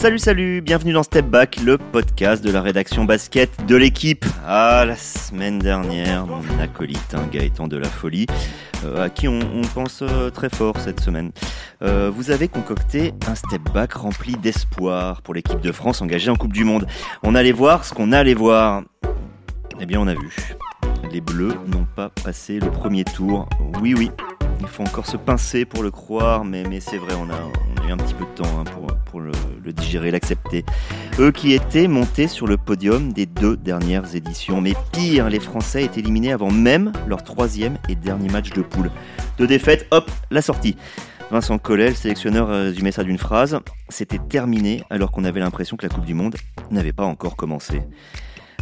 Salut, salut, bienvenue dans Step Back, le podcast de la rédaction basket de l'équipe. Ah, la semaine dernière, mon acolyte, hein, Gaëtan de la Folie, euh, à qui on, pense euh, très fort cette semaine. Euh, vous avez concocté un Step Back rempli d'espoir pour l'équipe de France engagée en Coupe du Monde. On allait voir ce qu'on allait voir. Eh bien, on a vu. Les Bleus n'ont pas passé le premier tour. Oui, oui, il faut encore se pincer pour le croire, mais, c'est vrai, on a, eu un petit peu de temps hein, pour, le, digérer, l'accepter. Eux qui étaient montés sur le podium des deux dernières éditions. Mais pire, les Français étaient éliminés avant même leur troisième et dernier match de poule. Deux défaites, hop, la sortie. Vincent Collet, le sélectionneur, résumait ça d'une phrase. C'était terminé alors qu'on avait l'impression que la Coupe du Monde n'avait pas encore commencé.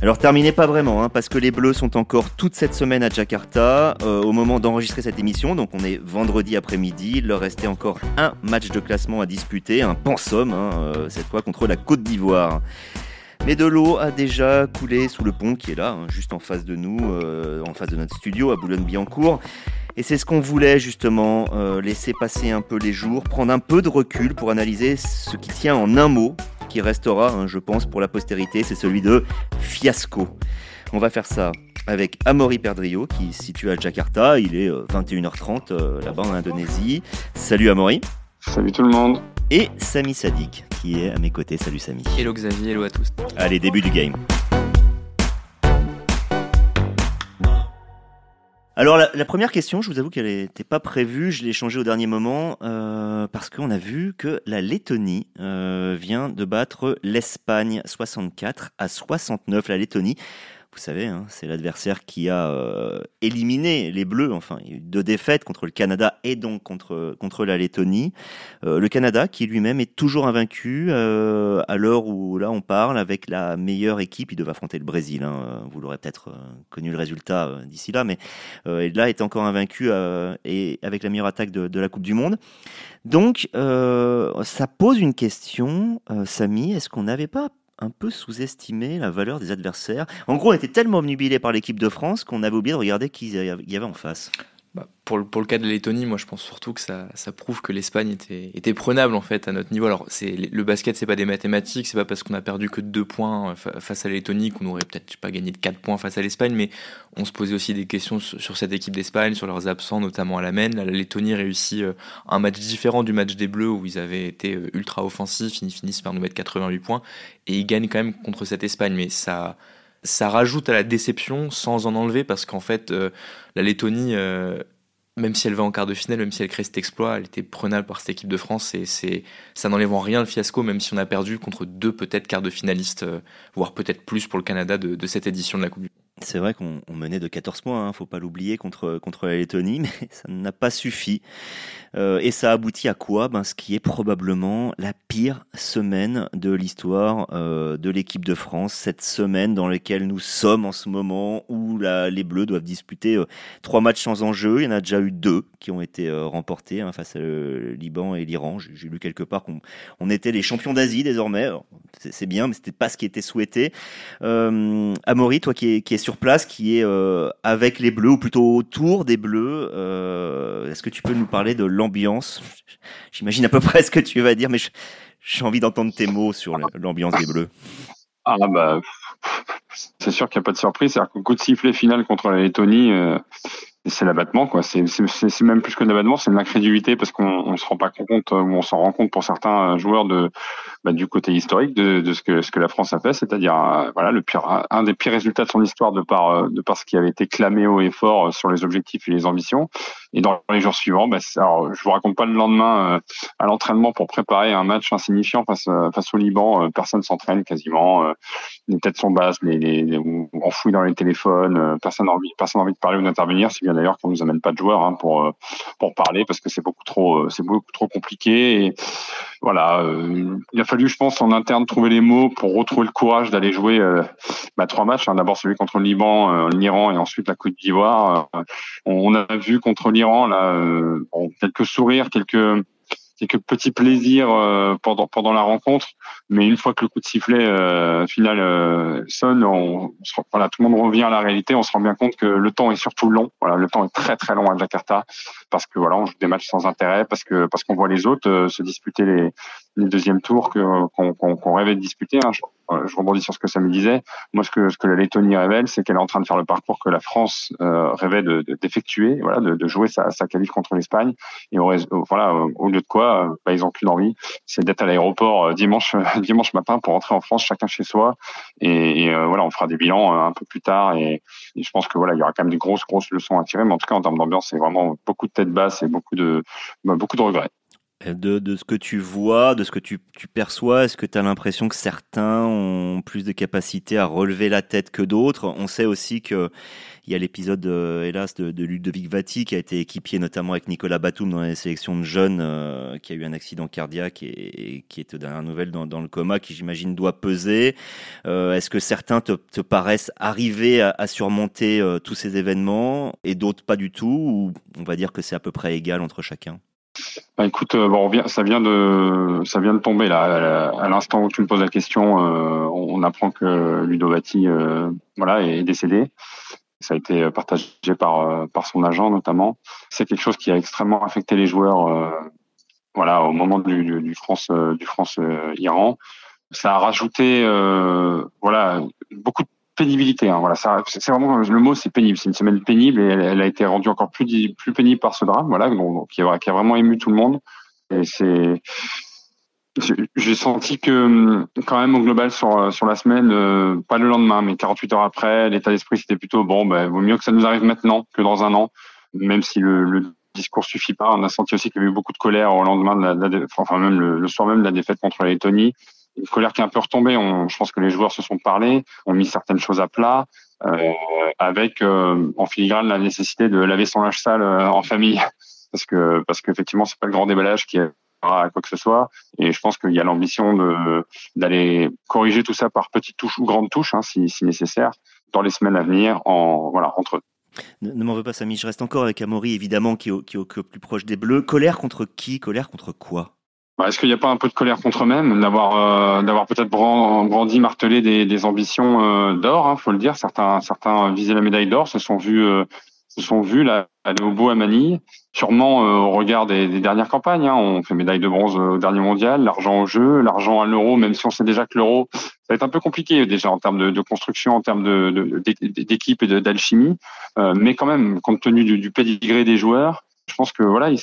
Alors terminez pas vraiment, hein, parce que les Bleus sont encore toute cette semaine à Jakarta euh, au moment d'enregistrer cette émission, donc on est vendredi après-midi. Il leur restait encore un match de classement à disputer, un pensum, hein, euh, cette fois contre la Côte d'Ivoire. Mais de l'eau a déjà coulé sous le pont qui est là, hein, juste en face de nous, euh, en face de notre studio à Boulogne-Billancourt. Et c'est ce qu'on voulait justement, laisser passer un peu les jours, prendre un peu de recul pour analyser ce qui tient en un mot qui restera, hein, je pense, pour la postérité, c'est celui de fiasco. On va faire ça avec Amaury Perdrio qui se situe à Jakarta. Il est 21h30 euh, là-bas en Indonésie. Salut Amaury. Salut tout le monde. Et Samy Sadik qui est à mes côtés. Salut Samy. Hello Xavier, hello à tous. Allez, début du game. Alors la, première question, je vous avoue qu'elle n'était pas prévue, je l'ai changée au dernier moment euh, parce qu'on a vu que la Lettonie euh, vient de battre l'Espagne 64 à 69. La Lettonie, vous savez, hein, c'est l'adversaire qui a euh, éliminé les Bleus. Enfin, il y a eu deux défaites contre le Canada et donc contre, contre la Lettonie. Euh, le Canada, qui lui-même est toujours invaincu euh, à l'heure où là on parle avec la meilleure équipe. Il devait affronter le Brésil. Hein. Vous l'aurez peut-être connu le résultat d'ici là, mais là est encore invaincu et avec la meilleure attaque de, de, la Coupe du Monde. Donc, ça pose une question, Samy. Est-ce qu'on n'avait pas un peu sous-estimé la valeur des adversaires. En gros, on était tellement obnubilé par l'équipe de France qu'on avait oublié de regarder qui il y avait en face. Bah, pour, le, cas de la Lettonie, moi je pense surtout que ça, prouve que l'Espagne était, prenable en fait à notre niveau. Alors le basket, c'est pas des mathématiques, c'est pas parce qu'on a perdu que deux points euh, face à la Lettonie qu'on aurait peut-être pas gagné de 4 points face à l'Espagne, mais on se posait aussi des questions sur, cette équipe d'Espagne, sur leurs absents, notamment à la main. la Lettonie réussit euh, un match différent du match des Bleus où ils avaient été euh, ultra offensifs, ils finissent par nous mettre 88 points et ils gagnent quand même contre cette Espagne, mais ça ça rajoute à la déception sans en enlever parce qu'en fait la Lettonie même si elle va en quart de finale, même si elle crée cet exploit, elle était prenable par cette équipe de France et ça n'enlève en rien le fiasco, même si on a perdu contre deux peut-être quarts de finalistes, euh, voire peut-être plus pour le Canada de, de, cette édition de la Coupe du Monde. C'est vrai qu'on menait de 14 points, hein, faut pas l'oublier, contre, contre la Lettonie, mais ça n'a pas suffi. Euh, et ça aboutit à quoi? Ben, Ce qui est probablement la pire semaine de l'histoire euh, de l'équipe de France, cette semaine dans laquelle nous sommes en ce moment, où les Bleus doivent disputer euh, trois matchs sans enjeu. Il y en a déjà eu deux qui ont été remportés hein, face au Liban et l'Iran. J'ai lu quelque part qu'on on était les champions d'Asie désormais. C'est bien, mais c'était pas ce qui était souhaité. Amaury, toi qui es, qui est sur place, qui est euh, avec les Bleus, ou plutôt autour des Bleus, euh, est-ce que tu peux nous parler de l'ambiance? J'imagine à peu près ce que tu vas dire, mais j'ai envie d'entendre tes mots sur l'ambiance des Bleus. Ah bah, c'est sûr qu'il n'y a pas de surprise. C'est-à-dire qu'au coup de sifflet final contre la Lettonie, euh, c'est l'abattement quoi. C'est même plus que l'abattement, c'est de l'incrédulité parce qu'on on se rend pas compte ou on s'en rend compte pour certains joueurs de bah, du côté historique de, ce que la France a fait, c'est-à-dire euh, voilà un des pires résultats de son histoire de par euh, de par ce qui avait été clamé haut et fort sur les objectifs et les ambitions. Et dans les jours suivants, bah, alors je vous raconte pas le lendemain euh, à l'entraînement pour préparer un match insignifiant face face au Liban, personne s'entraîne quasiment, les têtes sont basses, les, les, dans les téléphones, personne n'a envie de parler ou d'intervenir, si bien d'ailleurs qu'on nous amène pas de joueurs hein, pour euh, parler parce que c'est beaucoup trop euh, c'est compliqué voilà euh, il a fallu je pense en interne trouver les mots pour retrouver le courage d'aller jouer bah, trois matchs hein. d'abord celui contre le Liban l'Iran et ensuite la Côte d'Ivoire on, a vu contre là quelques sourires quelques petits plaisirs euh, pendant la rencontre, mais une fois que le coup de sifflet euh, final euh, sonne, on, voilà, tout le monde revient à la réalité. On se rend bien compte que le temps est surtout long. Voilà, le temps est très très long à Jakarta parce que voilà, on joue des matchs sans intérêt, parce que parce qu'on voit les autres se disputer les les deuxièmes tours qu'on rêvait de disputer. Hein. Euh, je rebondis sur ce que ça me disait. Moi, ce que, ce que la Lettonie révèle, c'est qu'elle est en train de faire le parcours que la France euh, rêvait de, d'effectuer, voilà, de, de, jouer sa, sa qualif contre l'Espagne. Et au, voilà, au lieu de quoi, bah, ils ont qu'une envie, c'est d'être à l'aéroport euh, dimanche, dimanche matin pour rentrer en France, chacun chez soi. Et, et voilà, on fera des bilans un peu plus tard. Et, et, je pense que voilà, il y aura quand même des grosses, grosses leçons à tirer. Mais en tout cas, en termes d'ambiance, c'est vraiment beaucoup de tête basse et beaucoup de, bah, beaucoup de regrets. De, de, ce que tu vois, de ce que tu, tu perçois, est-ce que tu as l'impression que certains ont plus de capacité à relever la tête que d'autres? On sait aussi que il y a l'épisode, euh, hélas, de, de Ludovic Vati qui a été équipier notamment avec Nicolas Batum dans les sélections de jeunes, euh, qui a eu un accident cardiaque et, qui est aux dernières nouvelles dans, dans le coma, qui j'imagine doit peser. Euh, est-ce que certains te, te paraissent arriver à, à surmonter tous ces événements et d'autres pas du tout? Ou on va dire que c'est à peu près égal entre chacun? Bah, écoute, euh, bon, ça vient de ça vient de tomber là. À l'instant où tu me poses la question, euh, on apprend que Ludovati euh, voilà est décédé. Ça a été partagé par par son agent notamment. C'est quelque chose qui a extrêmement affecté les joueurs. voilà, au moment du, du France du France Iran, ça a rajouté voilà beaucoup de pénibilité. Hein, voilà, c'est vraiment le mot, c'est pénible. C'est une semaine pénible et elle, a été rendue encore plus plus pénible par ce drame, voilà, donc, qui, a, qui a vraiment ému tout le monde. Et c'est j'ai senti que quand même au global sur sur la semaine, euh, pas le lendemain, mais 48 heures après, l'état d'esprit c'était plutôt bon. Ben, vaut mieux que ça nous arrive maintenant que dans un an, même si le, le discours suffit pas. On a senti aussi qu'il y avait eu beaucoup de colère au lendemain de la, enfin même le, le, soir même de la défaite contre la Lettonie une colère qui est un peu retombée. Je pense que les joueurs se sont parlé, ont mis certaines choses à plat, euh, avec euh, en filigrane la nécessité de laver son linge sale euh, en famille, parce que parce qu'effectivement c'est pas le grand déballage qui est à quoi que ce soit. Et je pense qu'il y a l'ambition de d'aller corriger tout ça par petites touches ou grandes touches, hein, si, nécessaire, dans les semaines à venir, en voilà entre eux. Ne, m'en veux pas, Samy. Je reste encore avec Amaury, évidemment, qui est, qui est au plus proche des Bleus. Colère contre qui? Colère contre quoi? Est-ce qu'il n'y a pas un peu de colère contre eux-mêmes d'avoir euh, d'avoir peut-être brandi, martelé des, des ambitions euh, d'or, hein, faut le dire. Certains certains visaient la médaille d'or, se sont vus euh, se sont vus là aller au bout à Manille. Sûrement euh, au regard des, des dernières campagnes, hein. on fait médaille de bronze au dernier mondial, l'argent au jeu, l'argent à l'euro, même si on sait déjà que l'euro ça va être un peu compliqué déjà en termes de, de construction, en termes de, d'équipe et d'alchimie, mais quand même compte tenu du, du pédigré des joueurs je pense que voilà, ils,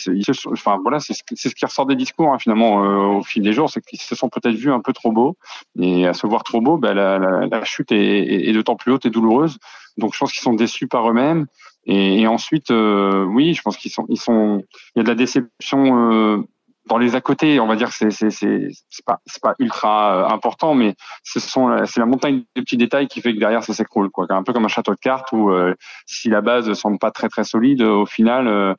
enfin voilà, c'est ce, qui ressort des discours hein, finalement euh, au fil des jours, c'est qu'ils se sont peut-être vus un peu trop beaux et à se voir trop beaux, ben, la, la, la, chute est, est, d'autant plus haute et douloureuse. Donc je pense qu'ils sont déçus par eux-mêmes. Et, et, ensuite, euh, oui, je pense qu'ils sont, ils sont, il y a de la déception euh, dans les à côté, on va dire c'est c'est c'est pas c'est pas ultra euh, important, mais ce sont c'est la montagne de petits détails qui fait que derrière ça s'écroule quoi. Un peu comme un château de cartes où euh, si la base semble pas très très solide, au final, euh,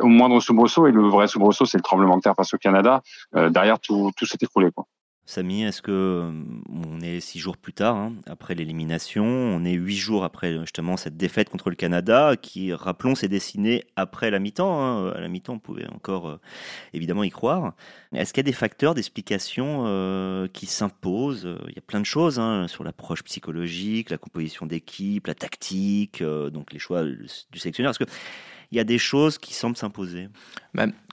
au moindre soubresaut et le vrai soubresaut c'est le tremblement de terre face au Canada, derrière tout tout s'est écroulé quoi. Samy, est-ce que euh, on est six jours plus tard, hein, après l'élimination, on est huit jours après justement cette défaite contre le Canada, qui, rappelons, s'est dessinée après la mi-temps. Hein. À la mi-temps, on pouvait encore euh, évidemment y croire. Est-ce qu'il y a des facteurs d'explication euh, qui s'imposent? Il y a plein de choses hein, sur l'approche psychologique, la composition d'équipe, la tactique, donc les choix du sélectionneur. Est-ce que il y a des choses qui semblent s'imposer.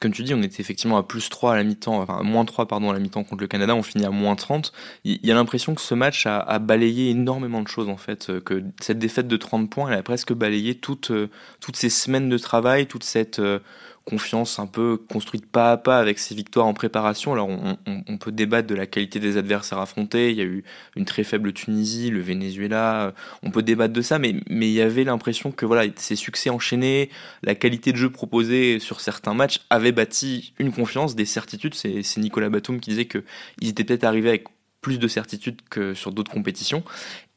Comme tu dis, on était effectivement à plus 3 à la mi-temps, enfin moins 3 pardon à la mi-temps contre le Canada, on finit à moins 30. Il y a l'impression que ce match a, a, balayé énormément de choses en fait, euh, que cette défaite de 30 points, elle a presque balayé toutes, euh, toutes ces semaines de travail, toute cette euh, confiance un peu construite pas à pas avec ses victoires en préparation. Alors on, peut débattre de la qualité des adversaires affrontés. Il y a eu une très faible Tunisie, le Venezuela. On peut débattre de ça, mais mais il y avait l'impression que voilà ces succès enchaînés, la qualité de jeu proposée sur certains matchs avait bâti une confiance, des certitudes. C'est Nicolas Batum qui disait que ils étaient peut-être arrivés avec plus de certitudes que sur d'autres compétitions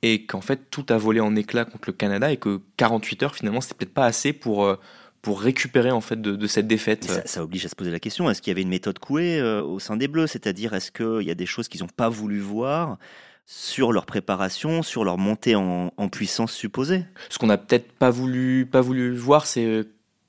et qu'en fait tout a volé en éclats contre le Canada et que 48 heures finalement c'était peut-être pas assez pour euh, pour récupérer en fait de, de cette défaite. Ça, ça, oblige à se poser la question est-ce qu'il y avait une méthode couée euh, au sein des Bleus? C'est-à-dire est-ce qu'il y a des choses qu'ils n'ont pas voulu voir sur leur préparation, sur leur montée en, en puissance supposée? Ce qu'on n'a peut-être pas voulu pas voulu voir, c'est euh,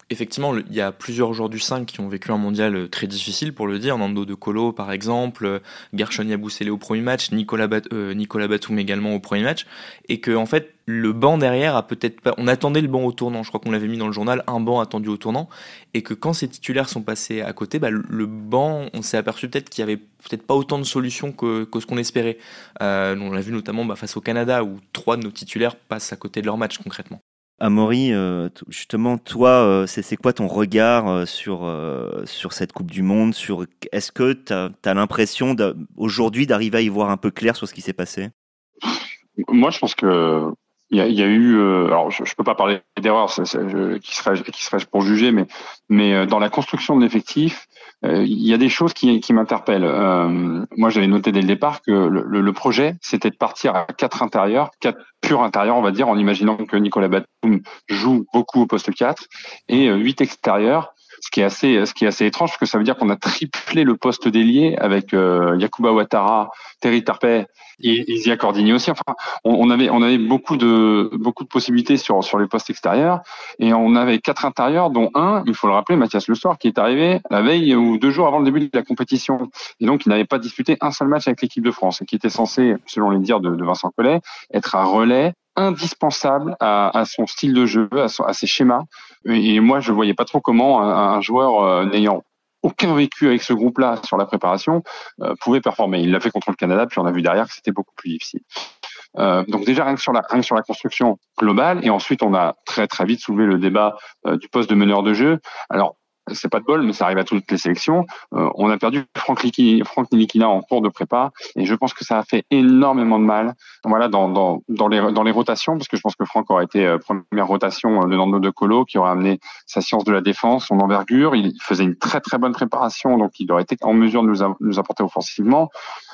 effectivement, il y a plusieurs joueurs du 5 qui ont vécu un mondial euh, très difficile, pour le dire. Nando De Colo, par exemple, euh, Gershon Yabusele au premier match, Nicolas, euh, Nicolas Batum également au premier match. Et que, en fait, le banc derrière a peut-être pas. On attendait le banc au tournant. Je crois qu'on l'avait mis dans le journal, un banc attendu au tournant. Et que quand ces titulaires sont passés à côté, bah, le banc, on s'est aperçu peut-être qu'il y avait peut-être pas autant de solutions que, que ce qu'on espérait. on l'a vu notamment bah, face au Canada, où trois de nos titulaires passent à côté de leur match concrètement. Amaury, euh, justement, toi, euh, c'est quoi ton regard euh, sur, sur cette Coupe du Monde sur, Est-ce que tu as, l'impression aujourd'hui d'arriver à y voir un peu clair sur ce qui s'est passé? Moi, je pense que il y a, y a, eu, alors je, ne peux pas parler d'erreur, qui serait qui serait pour juger, mais mais dans la construction de l'effectif, euh, il y a des choses qui, qui m'interpellent. Euh, moi, j'avais noté dès le départ que le, le projet, c'était de partir à quatre intérieurs, quatre purs intérieurs, on va dire, en imaginant que Nicolas Batum joue beaucoup au poste 4, et euh, huit extérieurs, ce qui est assez, ce qui est assez étrange, parce que ça veut dire qu'on a triplé le poste d'ailier avec euh, Yakuba Ouattara, Terry Tarpey et Isia Cordini aussi. Enfin, on, avait, on avait beaucoup de, beaucoup de possibilités sur, sur les postes extérieurs et on avait quatre intérieurs, dont un, il faut le rappeler, Mathias Le Soir, qui est arrivé la veille ou deux jours avant le début de la compétition. Et donc, il n'avait pas disputé un seul match avec l'équipe de France et qui était censé, selon les dires de, de Vincent Collet, être un relais indispensable à, à, son style de jeu, à, à, ses schémas. Et moi, je voyais pas trop comment un, un joueur euh, n'ayant aucun vécu avec ce groupe-là sur la préparation euh, pouvait performer. Il l'a fait contre le Canada, puis on a vu derrière que c'était beaucoup plus difficile. Euh, donc déjà rien que sur la rien que sur la construction globale, et ensuite on a très très vite soulevé le débat euh, du poste de meneur de jeu. Alors c'est pas de bol, mais ça arrive à toutes les sélections. Euh, on a perdu Franck, Liki, Franck Nilikina en cours de prépa, et je pense que ça a fait énormément de mal. Voilà, dans, dans, dans, les, dans les rotations, parce que je pense que Franck aurait été euh, première rotation euh, de Nando de Colo, qui aurait amené sa science de la défense, son envergure. Il faisait une très très bonne préparation, donc il aurait été en mesure de nous, nous apporter offensivement.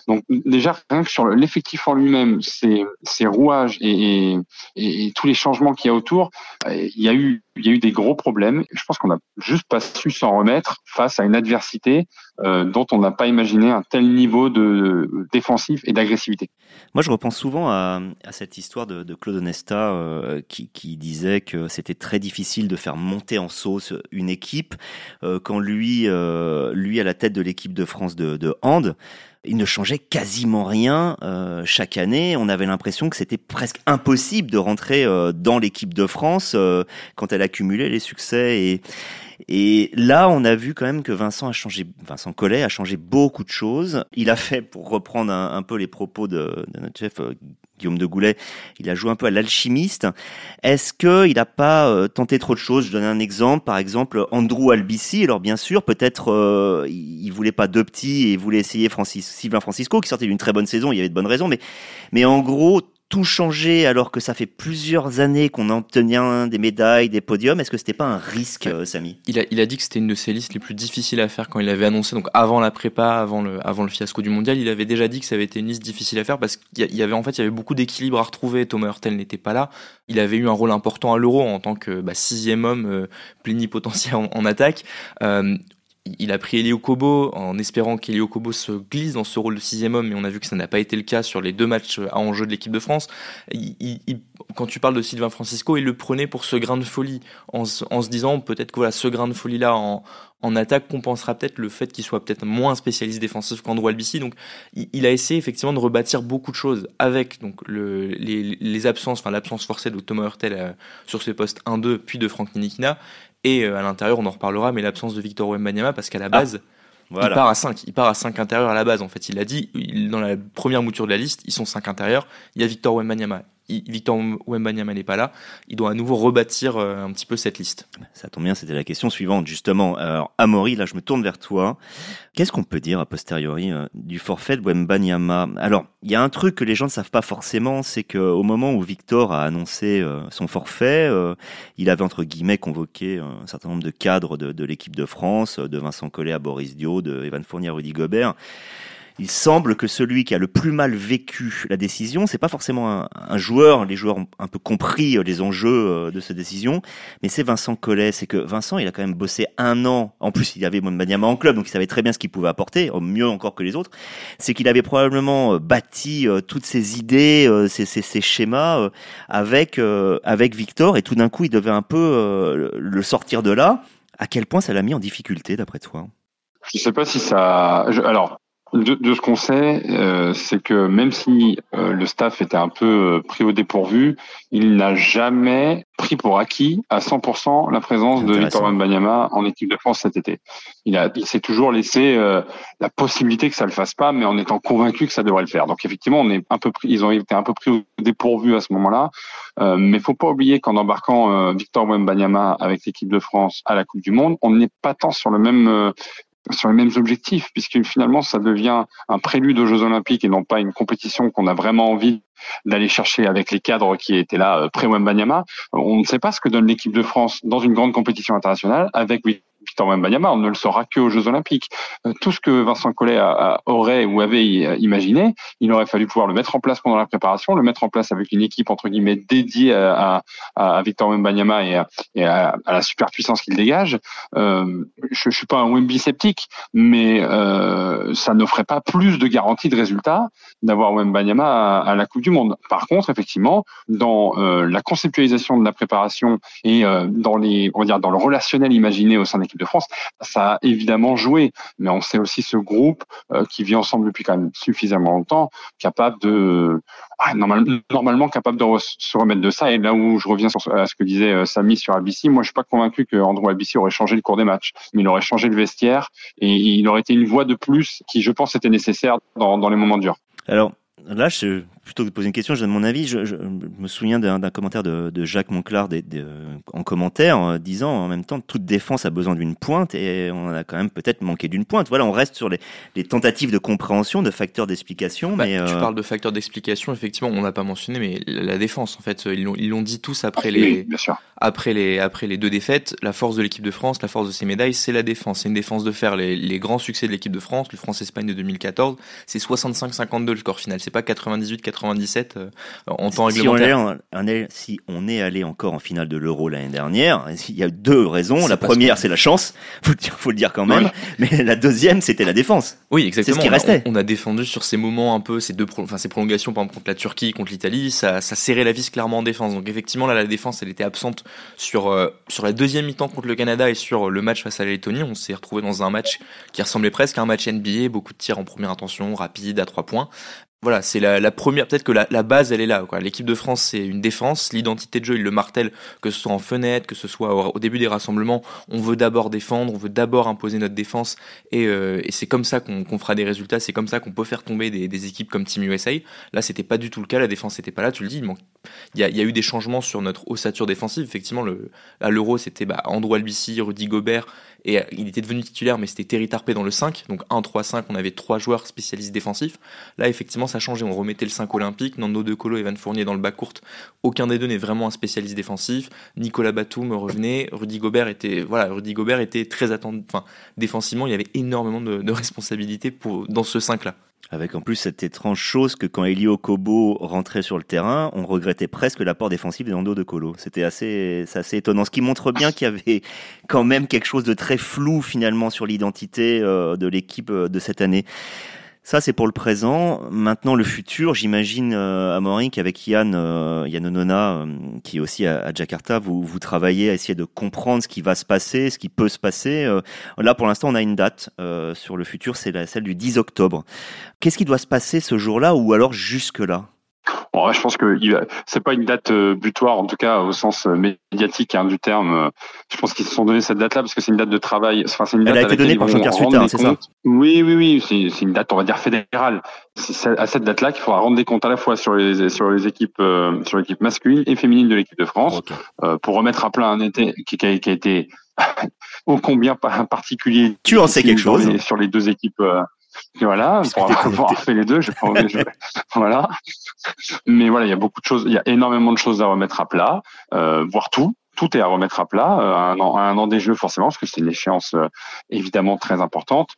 Donc déjà, rien que sur l'effectif en lui-même, ses, ses rouages et, et, et, tous les changements qu'il y a autour, il y a eu il y a eu des gros problèmes. Je pense qu'on n'a juste pas su s'en remettre face à une adversité euh, dont on n'a pas imaginé un tel niveau de, défensif et d'agressivité. Moi, je repense souvent à, à cette histoire de, de Claude Onesta euh, qui, qui, disait que c'était très difficile de faire monter en sauce une équipe euh, quand lui, euh, lui à la tête de l'équipe de France de, de hand, il ne changeait quasiment rien euh, chaque année. On avait l'impression que c'était presque impossible de rentrer euh, dans l'équipe de France euh, quand elle accumulait les succès. Et, et là, on a vu quand même que Vincent a changé, Vincent Collet a changé beaucoup de choses. Il a fait, pour reprendre un, peu les propos de, de notre chef Guillaume de Goulet, il a joué un peu à l'alchimiste. Est-ce qu'il n'a pas euh, tenté trop de choses? Je donne un exemple, par exemple Andrew Albici. Alors bien sûr, peut-être euh, il voulait pas deux petits et il voulait essayer Sylvain Francisco, qui sortait d'une très bonne saison, il y avait de bonnes raisons, mais en gros, tout changer alors que ça fait plusieurs années qu'on obtient des médailles, des podiums Est-ce que c'était pas un risque, euh, Samy? il a, il a dit que c'était une de ses listes les plus difficiles à faire quand il avait annoncé, donc avant la prépa, avant le, avant le fiasco du mondial, il avait déjà dit que ça avait été une liste difficile à faire parce qu'il y avait en fait il y avait beaucoup d'équilibre à retrouver. Thomas Hurtel n'était pas là. Il avait eu un rôle important à l'Euro en tant que bah, sixième homme euh, plénipotentiaire en, en attaque. Euh, il a pris Elio Kobo en espérant qu'Elio Kobo se glisse dans ce rôle de sixième homme, mais on a vu que ça n'a pas été le cas sur les deux matchs à enjeu de l'équipe de France. Il, quand tu parles de Sylvain Francisco, il le prenait pour ce grain de folie, en, se disant peut-être que voilà, ce grain de folie-là en, en attaque compensera peut-être le fait qu'il soit peut-être moins spécialiste défensif qu'Andrew Albici. Donc, il, a essayé effectivement de rebâtir beaucoup de choses avec donc le, les, les, absences, enfin l'absence forcée de Thomas Hurtel euh, sur ses postes 1-2, puis de Franck Ninikina, et euh, à l'intérieur, on en reparlera, mais l'absence de Victor Wembanyama, parce qu'à la ah, base, il part à 5. Il part à 5 intérieurs à la base, en fait. Il l'a dit, dans la première mouture de la liste, ils sont 5 intérieurs. Il y a Victor Wembanyama. Victor Wembanyama n'est pas là, il doit à nouveau rebâtir euh, un petit peu cette liste. Ça tombe bien, c'était la question suivante justement. Alors Amaury, là je me tourne vers toi. Qu'est-ce qu'on peut dire a posteriori euh, du forfait de Wembanyama? Alors, il y a un truc que les gens ne savent pas forcément, c'est qu'au moment où Victor a annoncé euh, son forfait, il avait entre guillemets convoqué un certain nombre de cadres de, l'équipe de France, de Vincent Collet à Boris Dio, de Evan Fournier à Rudy Gobert il semble que celui qui a le plus mal vécu la décision, c'est pas forcément un, joueur, les joueurs ont un peu compris euh, les enjeux euh, de cette décision, mais c'est Vincent Collet. C'est que Vincent, il a quand même bossé un an. En plus, il avait Banyama en club, donc il savait très bien ce qu'il pouvait apporter, mieux encore que les autres. C'est qu'il avait probablement euh, bâti toutes ses idées, ses, ses, schémas avec avec Victor, et tout d'un coup, il devait un peu le sortir de là. À quel point ça l'a mis en difficulté, d'après toi? Je sais pas si ça. Alors, de, ce qu'on sait, euh, c'est que même si euh, le staff était un peu euh, pris au dépourvu, il n'a jamais pris pour acquis à 100% la présence de Victor Wembanyama en équipe de France cet été. Il, a, il s'est toujours laissé la possibilité que ça le fasse pas, mais en étant convaincu que ça devrait le faire. Donc effectivement, on est un peu pris, ils ont été un peu pris au dépourvu à ce moment-là. Euh, mais faut pas oublier qu'en embarquant Victor Wembanyama avec l'équipe de France à la Coupe du Monde, on n'est pas tant sur le même sur les mêmes objectifs, puisque finalement ça devient un prélude aux Jeux Olympiques et non pas une compétition qu'on a vraiment envie d'aller chercher avec les cadres qui étaient là euh, pré-Wembanyama. On ne sait pas ce que donne l'équipe de France dans une grande compétition internationale avec Victor Wembanyama, on ne le saura que aux Jeux Olympiques. Euh, tout ce que Vincent Collet aurait ou avait imaginé, il aurait fallu pouvoir le mettre en place pendant la préparation, le mettre en place avec une équipe entre guillemets dédiée à, Victor Wembanyama et, à, la superpuissance qu'il dégage. Euh, je, je suis pas un Wemby sceptique, mais euh, ça n'offrait pas plus de garantie de résultat d'avoir Wembanyama à, la Coupe du Monde. Par contre, effectivement, dans euh, la conceptualisation de la préparation et euh, dans les, on va dire, dans le relationnel imaginé au sein de l'équipe France, ça a évidemment joué. Mais on sait aussi ce groupe euh, qui vit ensemble depuis quand même suffisamment longtemps, capable de, ah, normalement capable de se remettre de ça. Et là où je reviens sur à ce que disait euh, Samy sur ABC, moi je suis pas convaincu que Andrew ABC aurait changé le cours des matchs, mais il aurait changé le vestiaire et il aurait été une voix de plus qui, je pense, était nécessaire dans, dans les moments durs. Alors, là, je, plutôt que de poser une question, je donne mon avis. Je, me souviens d'un commentaire de, Jacques Monclar euh, en commentaire en disant en même temps toute défense a besoin d'une pointe et on a quand même peut-être manqué d'une pointe. Voilà, on reste sur les, tentatives de compréhension, de facteurs d'explication. Bah, mais Tu euh, parles de facteurs d'explication, effectivement, on n'a pas mentionné, mais la défense, en fait, ils l'ont dit tous après les, après, les, après les deux défaites. La force de l'équipe de France, la force de ses médailles, c'est la défense. C'est une défense de fer. Les, grands succès de l'équipe de France, le France-Espagne de 2014, c'est 65-52 le score final. C'est pas 98 97 euh, en temps si. On est, si on est allé encore en finale de l'Euro l'année dernière, il y a deux raisons. La première, c'est la chance, faut faut le dire quand même. Mais la deuxième, c'était la défense. Oui, exactement. C'est ce qui on a, restait. On a défendu sur ces moments un peu, ces deux, enfin ces prolongations, par exemple contre la Turquie, contre l'Italie, ça, serrait la vis clairement en défense. Donc effectivement, là, la défense, elle était absente sur euh, sur la deuxième mi-temps contre le Canada et sur euh, le match face à la Lettonie. On s'est retrouvé dans un match qui ressemblait presque à un match NBA, beaucoup de tirs en première intention, rapide, à trois points voilà, c'est la, la, première. Peut-être que la, base, elle est là. L'équipe de France, c'est une défense. L'identité de jeu, il le martèle, que ce soit en fenêtre, que ce soit au, début des rassemblements. On veut d'abord défendre, on veut d'abord imposer notre défense, et, euh, c'est comme ça qu'on fera des résultats. C'est comme ça qu'on peut faire tomber des, équipes comme Team USA. Là, c'était pas du tout le cas. La défense n'était pas là. Tu le dis. Il, y a, il y a eu des changements sur notre ossature défensive. Effectivement, à l'Euro, c'était bah, Andrew Albici, Rudy Gobert et euh, il était devenu titulaire, mais c'était Terry Tarpé dans le 5. Donc 1-3-5, on avait trois joueurs spécialistes défensifs. Là, effectivement, ça. On remettait le 5 olympique. Nando De Colo et Van Fournier dans le bas court. Aucun des deux n'est vraiment un spécialiste défensif. Nicolas Batum revenait. Rudy Gobert était, voilà, Rudy Gobert était très attendu. Enfin, défensivement, il y avait énormément de, responsabilités dans ce 5-là. Avec en plus cette étrange chose que quand Elio Kobo rentrait sur le terrain, on regrettait presque l'apport défensif d'Ando de Colo. C'était assez, assez étonnant. Ce qui montre bien qu'il y avait quand même quelque chose de très flou finalement sur l'identité euh, de l'équipe euh, de cette année. Ça, c'est pour le présent. Maintenant, le futur, j'imagine, euh, Amaury, avec Yann, euh, euh, qui est aussi à, Jakarta, vous, vous travaillez à essayer de comprendre ce qui va se passer, ce qui peut se passer. Euh, là, pour l'instant, on a une date sur le futur, c'est celle du 10 octobre. Qu'est-ce qui doit se passer ce jour-là ou alors jusque-là? Bon, je pense que c'est pas une date euh, butoir, en tout cas au sens euh, médiatique hein, du terme. Euh, je pense qu'ils se sont donné cette date-là parce que c'est une date de travail. Enfin, c'est une date Elle a été donnée par Jean-Pierre Sutin, c'est ça Oui, oui, oui. C'est une date, on va dire fédérale. C'est à cette date-là qu'il faudra rendre des comptes à la fois sur les sur les équipes sur l'équipe masculine et féminine de l'équipe de France pour remettre à plat un été qui, qui, a, qui a été ô combien particulier. Tu en sais quelque chose sur les deux équipes voilà, pour avoir fait les deux, je, voilà. Mais voilà, il y a beaucoup de choses, il y a énormément de choses à remettre à plat, euh, voire tout. Tout est à remettre à plat. Euh, un, an, un an des Jeux forcément, parce que c'est une échéance euh, évidemment très importante.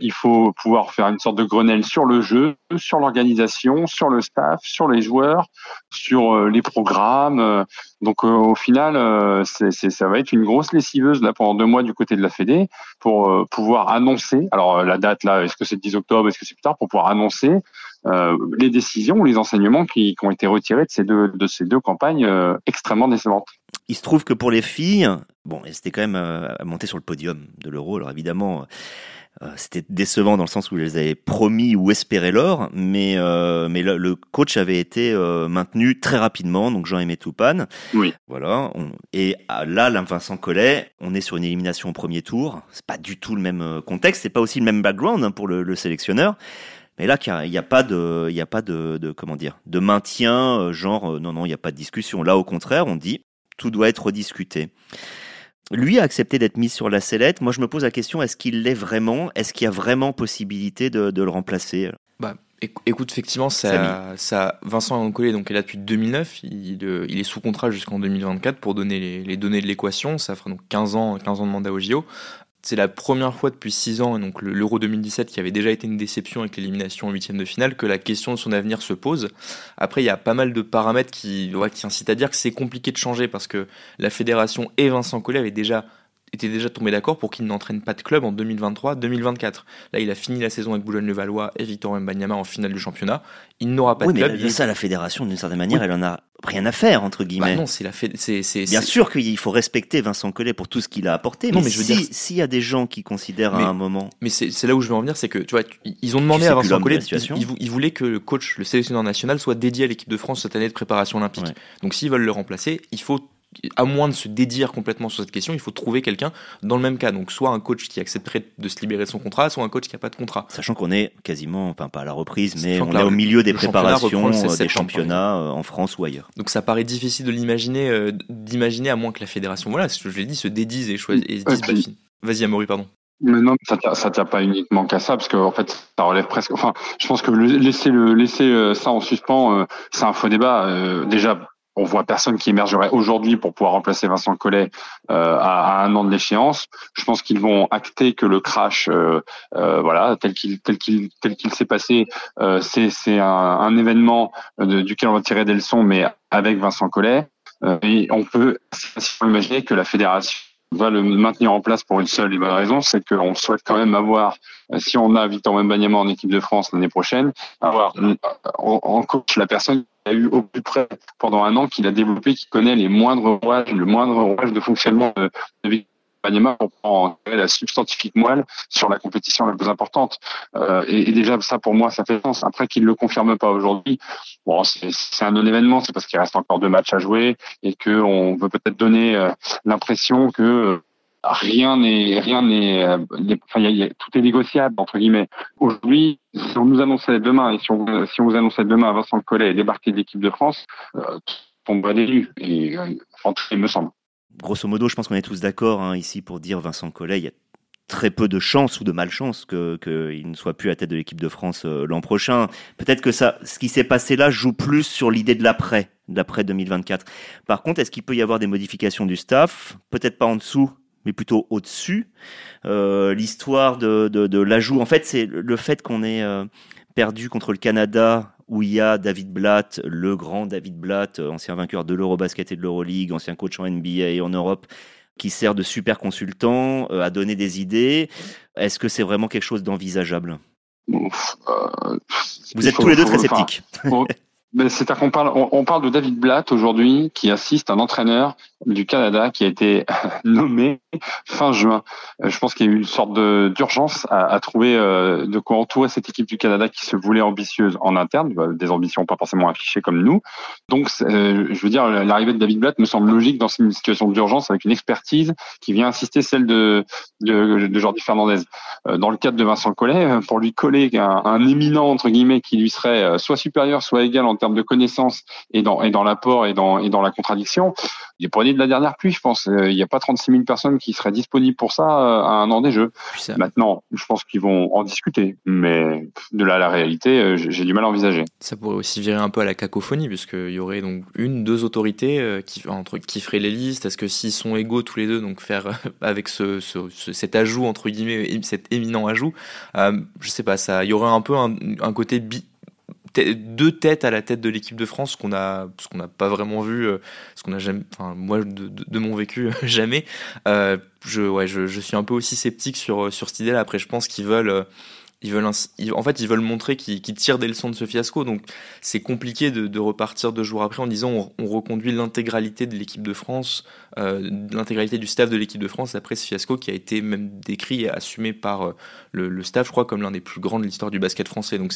Il faut pouvoir faire une sorte de Grenelle sur le jeu, sur l'organisation, sur le staff, sur les joueurs, sur euh, les programmes. Donc au final, ça va être une grosse lessiveuse là pendant deux mois du côté de la Fédé pour pouvoir annoncer. Alors la date là, est-ce que c'est le 10 octobre, est-ce que c'est plus tard pour pouvoir annoncer euh, les décisions ou les enseignements qui, ont été retirés de ces deux, campagnes euh, extrêmement décevantes. Il se trouve que pour les filles, bon, c'était quand même euh, à monter sur le podium de l'Euro. Alors évidemment, c'était décevant dans le sens où ils avaient promis ou espéré l'or, mais mais le, coach avait été maintenu très rapidement, donc Jean-Aimé Toupane. Oui. Voilà. et là, Vincent Collet, on est sur une élimination au premier tour. C'est pas du tout le même contexte, c'est pas aussi le même background hein, pour le, le sélectionneur. Mais là, il n'y a, pas de, il a pas de, comment dire, de maintien, euh, genre, euh, non, non, il n'y a pas de discussion. Là, au contraire, on dit, tout doit être rediscuté. Lui a accepté d'être mis sur la sellette. Moi, je me pose la question, est-ce qu'il l'est vraiment? Est-ce qu'il y a vraiment possibilité de, le remplacer? Bah, Écoute, effectivement, ça, ça, Vincent Ancolé donc, est là depuis 2009. Il, il est sous contrat jusqu'en 2024 pour donner les, les données de l'équation. Ça fera donc 15 ans, 15 ans de mandat au JO c'est la première fois depuis 6 ans, et donc l'Euro 2017 qui avait déjà été une déception avec l'élimination en huitième de finale, que la question de son avenir se pose. Après, il y a pas mal de paramètres qui, qui incitent à dire que c'est compliqué de changer parce que la fédération et Vincent Collet avaient déjà était déjà tombé d'accord pour qu'il n'entraîne pas de club en 2023-2024. Là, il a fini la saison avec Boulogne-le-Valois et Victor Mbanyama en finale du championnat. Il n'aura pas de club. Mais ça, la fédération, d'une certaine manière, elle en a rien à faire entre guillemets. Bah non, c'est la c'est, Bien sûr qu'il faut respecter Vincent Collet pour tout ce qu'il a apporté. Non, mais, je veux si, s'il y a des gens qui considèrent à un moment. Mais c'est, là où je veux en venir, c'est que tu vois, ils ont demandé à Vincent Collet, ils, ils, voulaient que le coach, le sélectionneur national, soit dédié à l'équipe de France cette année de préparation olympique. Donc s'ils veulent le remplacer, il faut à moins de se dédier complètement sur cette question, il faut trouver quelqu'un dans le même cas. Donc, soit un coach qui accepterait de se libérer de son contrat, soit un coach qui n'a pas de contrat. Sachant qu'on est quasiment, enfin pas à la reprise, mais on est au milieu des préparations euh, des championnats euh, en France ou ailleurs. Donc, ça paraît difficile de l'imaginer, euh, d'imaginer à moins que la fédération, voilà, je l'ai dit, se dédise et, choisisse, et se dise, bah, vas-y, Amaury, pardon. Mais non, ça ne tient pas uniquement qu'à ça, parce que en fait, ça relève presque. Enfin, je pense que laisser le laisser ça en suspens, c'est un faux débat. déjà, on voit personne qui émergerait aujourd'hui pour pouvoir remplacer Vincent Collet euh, à, un an de l'échéance. Je pense qu'ils vont acter que le crash, euh, euh, voilà, tel qu'il tel qu'il tel qu'il s'est passé, c'est c'est un, un, événement duquel on va tirer des leçons, mais avec Vincent Collet. et on peut imaginer que la fédération va le maintenir en place pour une seule et bonne raison, c'est qu'on souhaite quand même avoir, si on a Victor Mbanyama en équipe de France l'année prochaine, avoir en coach la personne a eu au plus près pendant un an, qu'il a développé, qui connaît les moindres rouages, le moindre rouage de fonctionnement de, de Banyama pour la substantifique moelle sur la compétition la plus importante. Euh, et, déjà, ça pour moi, ça fait sens. Après qu'il le confirme pas aujourd'hui, bon, c'est un non-événement, c'est parce qu'il reste encore deux matchs à jouer et qu'on veut peut-être donner euh, l'impression que rien n'est rien n'est euh, enfin, tout est négociable entre guillemets aujourd'hui si on nous annonçait demain et si on si on vous annonçait demain Vincent Collet débarquer de l'équipe de France euh, tomberait des nues et euh, il me semble grosso modo je pense qu'on est tous d'accord hein, ici pour dire Vincent Collet il y a très peu de chance ou de malchance que qu'il ne soit plus à tête de l'équipe de France euh, l'an prochain. Peut-être que ça, ce qui s'est passé là joue plus sur l'idée de l'après, d'après 2024. Par contre, est-ce qu'il peut y avoir des modifications du staff? Peut-être pas en dessous, mais plutôt au-dessus. Euh, L'histoire de l'ajout, en fait, c'est le fait qu'on ait euh, perdu contre le Canada, où il y a David Blatt, le grand David Blatt, euh, ancien vainqueur de l'Eurobasket et de l'Euroleague, ancien coach en NBA et en Europe, qui sert de super consultant, euh, à donner des idées. Est-ce que c'est vraiment quelque chose d'envisageable? Vous êtes tous les deux très sceptiques. C'est-à-dire qu'on parle, on, parle de David Blatt aujourd'hui, qui assiste un entraîneur du Canada qui a été nommé fin juin. Euh, je pense qu'il y a eu une sorte d'urgence à, trouver euh, de quoi entourer cette équipe du Canada qui se voulait ambitieuse en interne, bah, des ambitions pas forcément affichées comme nous. Donc, euh, je veux dire, l'arrivée de David Blatt me semble logique dans une situation d'urgence avec une expertise qui vient insister celle de, de, de Jordi Fernandez. Dans le cadre de Vincent Collet, pour lui coller un, un éminent entre guillemets qui lui serait soit supérieur, soit égal en termes de connaissances et dans, et dans l'apport et dans, et dans la contradiction, il est premier de la dernière pluie, je pense. Il n'y a pas 36 000 personnes qui seraient disponibles pour ça à un an des Jeux. Maintenant, je pense qu'ils vont en discuter, mais de là à la réalité, j'ai du mal à envisager. Ça pourrait aussi virer un peu à la cacophonie, puisqu'il y aurait donc une, deux autorités qui, entre, qui feraient les listes. Est-ce que s'ils sont égaux tous les deux, donc faire avec ce, cet ajout, entre guillemets, cet éminent ajout, euh, je sais pas, ça, il y aurait un peu un, côté deux têtes à la tête de l'équipe de France qu'on a ce qu'on n'a pas vraiment vu euh, ce qu'on a jamais enfin moi de, mon vécu jamais. Euh, je ouais je, je, suis un peu aussi sceptique sur sur cette idée là après je pense qu'ils veulent ils veulent en fait ils veulent montrer qu'ils tirent des leçons de ce fiasco. Donc c'est compliqué de, repartir deux jours après en disant on, reconduit l'intégralité de l'équipe de France euh, l'intégralité du staff de l'équipe de France après ce fiasco qui a été même décrit et assumé par euh, le, staff je crois comme l'un des plus grands de l'histoire du basket français. Donc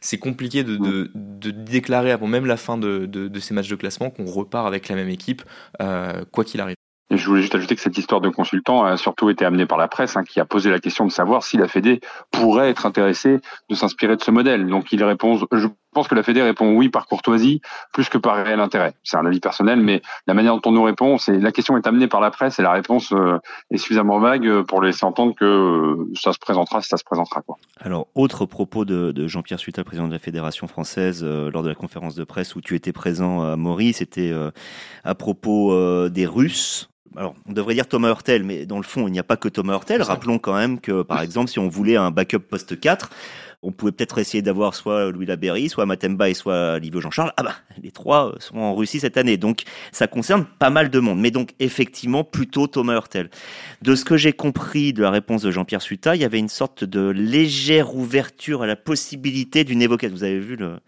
c'est compliqué de, de, déclarer avant même la fin de, ces matchs de classement qu'on repart avec la même équipe euh, quoi qu'il arrive et je voulais juste ajouter que cette histoire de consultant a surtout été amenée par la presse, hein, qui a posé la question de savoir si la Fédé pourrait être intéressée de s'inspirer de ce modèle. Donc il répond, je pense que la Fédé répond oui par courtoisie, plus que par réel intérêt. C'est un avis personnel, mais la manière dont on nous répond, c'est la question est amenée par la presse et la réponse euh, est suffisamment vague pour laisser entendre que euh, ça se présentera si ça se présentera. Alors, autre propos de, Jean-Pierre Suita, président de la Fédération française, euh, lors de la conférence de presse où tu étais présent à Maurice, c'était à propos des Russes alors, on devrait dire Thomas Hurtel, mais dans le fond, il n'y a pas que Thomas Hurtel. Rappelons quand même que, par exemple, si on voulait un backup poste 4, on pouvait peut-être essayer d'avoir soit Louis Laberry, soit Matemba et soit Livio Jean-Charles. Ah bah, les trois sont en Russie cette année. Donc, ça concerne pas mal de monde. Mais donc, effectivement, plutôt Thomas Hurtel. De ce que j'ai compris de la réponse de Jean-Pierre Suta, il y avait une sorte de légère ouverture à la possibilité d'une évocation. Vous avez vu le,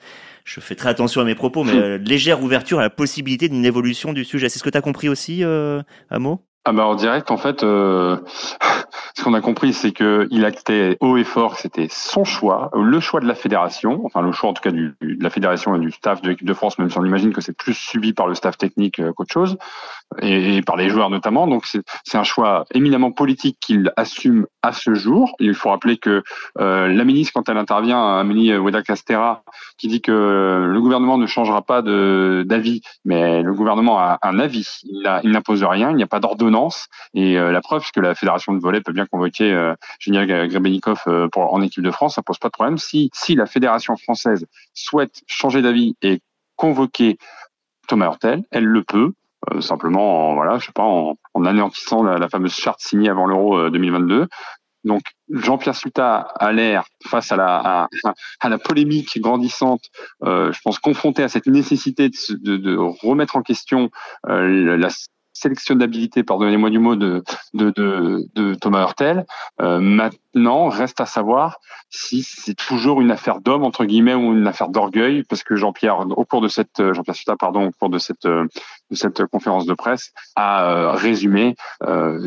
je fais très attention à mes propos, mais euh, légère ouverture à la possibilité d'une évolution du sujet. C'est ce que tu as compris aussi, euh, Amo? Ah bah en direct, en fait, euh, ce qu'on a compris, c'est que il actait haut et fort que c'était son choix, le choix de la fédération, enfin le choix en tout cas de la fédération et du staff de l'équipe de France, même si on imagine que c'est plus subi par le staff technique euh, qu'autre chose, et, par les joueurs notamment. Donc c'est un choix éminemment politique qu'il assume à ce jour. Il faut rappeler que euh, la ministre, quand elle intervient, Amélie Weda Castera, qui dit que le gouvernement ne changera pas d'avis, mais le gouvernement a un avis. Il n'impose rien, il n'y a pas d'ordonnance et euh, la preuve, que la fédération de volley peut bien convoquer euh, Génial Grebenikov euh, en équipe de France, ça pose pas de problème. Si, si la fédération française souhaite changer d'avis et convoquer Thomas Hurtel, elle le peut. Simplement en, voilà je sais pas en, anéantissant la, fameuse charte signée avant l'Euro 2022 donc Jean-Pierre Suta a l'air face à la à, la polémique grandissante, je pense confronté à cette nécessité de, de, remettre en question la sélectionnabilité, pardonnez-moi du mot, de, de, de, de Thomas Hurtel. Euh, maintenant, reste à savoir si c'est toujours une affaire d'homme, entre guillemets, ou une affaire d'orgueil, parce que Jean-Pierre, au cours de cette, euh, Jean-Pierre Suta, pardon, au cours de cette, euh, de cette conférence de presse, a résumé,